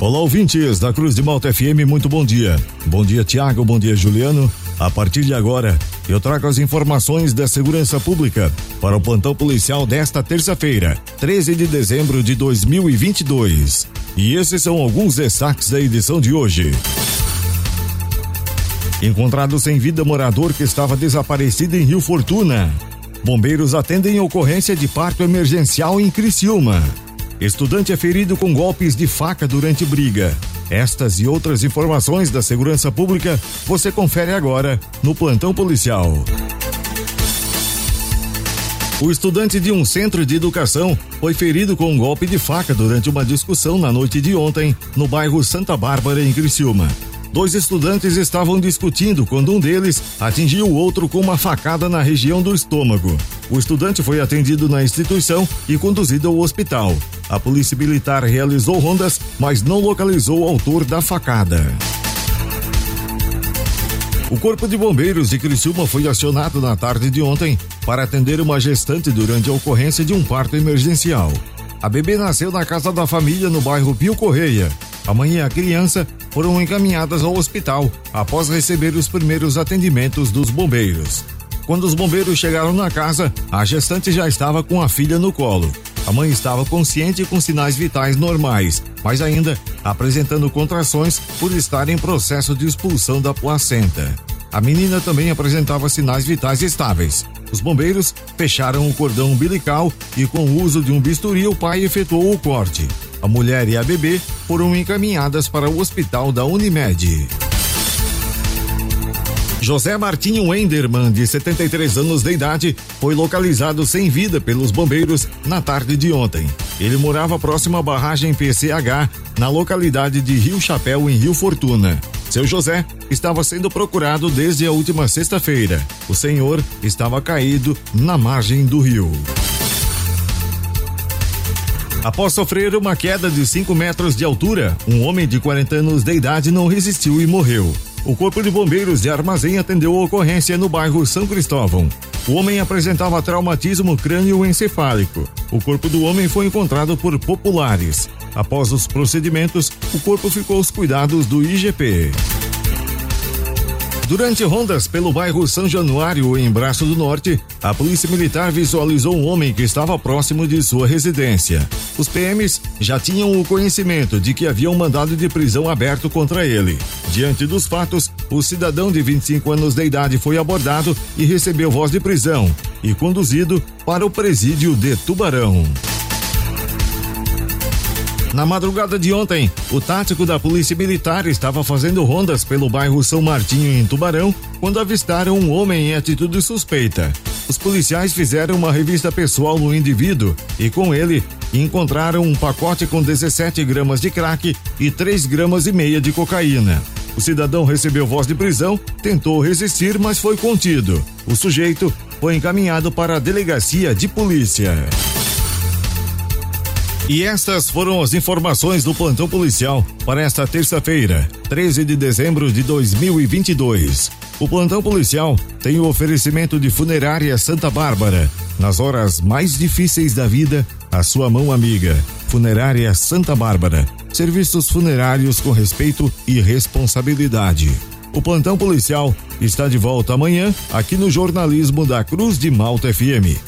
Olá, ouvintes da Cruz de Malta FM, muito bom dia. Bom dia, Tiago, bom dia, Juliano. A partir de agora, eu trago as informações da segurança pública para o plantão policial desta terça-feira, 13 de dezembro de 2022. E esses são alguns destaques da edição de hoje. Encontrado sem vida morador que estava desaparecido em Rio Fortuna. Bombeiros atendem ocorrência de parto emergencial em Criciúma. Estudante é ferido com golpes de faca durante briga. Estas e outras informações da segurança pública você confere agora no Plantão Policial. O estudante de um centro de educação foi ferido com um golpe de faca durante uma discussão na noite de ontem no bairro Santa Bárbara, em Criciúma. Dois estudantes estavam discutindo quando um deles atingiu o outro com uma facada na região do estômago. O estudante foi atendido na instituição e conduzido ao hospital. A polícia militar realizou rondas, mas não localizou o autor da facada. O Corpo de Bombeiros de Criciúma foi acionado na tarde de ontem para atender uma gestante durante a ocorrência de um parto emergencial. A bebê nasceu na casa da família no bairro Pio Correia. Amanhã a criança foram encaminhadas ao hospital após receber os primeiros atendimentos dos bombeiros. Quando os bombeiros chegaram na casa, a gestante já estava com a filha no colo. A mãe estava consciente e com sinais vitais normais, mas ainda apresentando contrações por estar em processo de expulsão da placenta. A menina também apresentava sinais vitais estáveis. Os bombeiros fecharam o cordão umbilical e, com o uso de um bisturi, o pai efetuou o corte. A mulher e a bebê foram encaminhadas para o hospital da Unimed. José Martinho Enderman, de 73 anos de idade, foi localizado sem vida pelos bombeiros na tarde de ontem. Ele morava próximo à barragem PCH, na localidade de Rio Chapéu, em Rio Fortuna. Seu José estava sendo procurado desde a última sexta-feira. O senhor estava caído na margem do rio. Após sofrer uma queda de 5 metros de altura, um homem de 40 anos de idade não resistiu e morreu. O Corpo de Bombeiros de Armazém atendeu a ocorrência no bairro São Cristóvão. O homem apresentava traumatismo crânioencefálico. O corpo do homem foi encontrado por populares. Após os procedimentos, o corpo ficou aos cuidados do IGP. Durante rondas pelo bairro São Januário, em Braço do Norte, a Polícia Militar visualizou um homem que estava próximo de sua residência. Os PMs já tinham o conhecimento de que havia um mandado de prisão aberto contra ele. Diante dos fatos, o cidadão de 25 anos de idade foi abordado e recebeu voz de prisão e conduzido para o presídio de Tubarão. Na madrugada de ontem, o tático da Polícia Militar estava fazendo rondas pelo bairro São Martinho, em Tubarão, quando avistaram um homem em atitude suspeita. Os policiais fizeram uma revista pessoal no indivíduo e, com ele, encontraram um pacote com 17 gramas de crack e 3 gramas e meia de cocaína. O cidadão recebeu voz de prisão, tentou resistir, mas foi contido. O sujeito foi encaminhado para a delegacia de polícia. E estas foram as informações do plantão policial para esta terça-feira, 13 de dezembro de 2022. O plantão policial tem o oferecimento de Funerária Santa Bárbara. Nas horas mais difíceis da vida, a sua mão amiga. Funerária Santa Bárbara. Serviços funerários com respeito e responsabilidade. O plantão policial está de volta amanhã aqui no jornalismo da Cruz de Malta FM.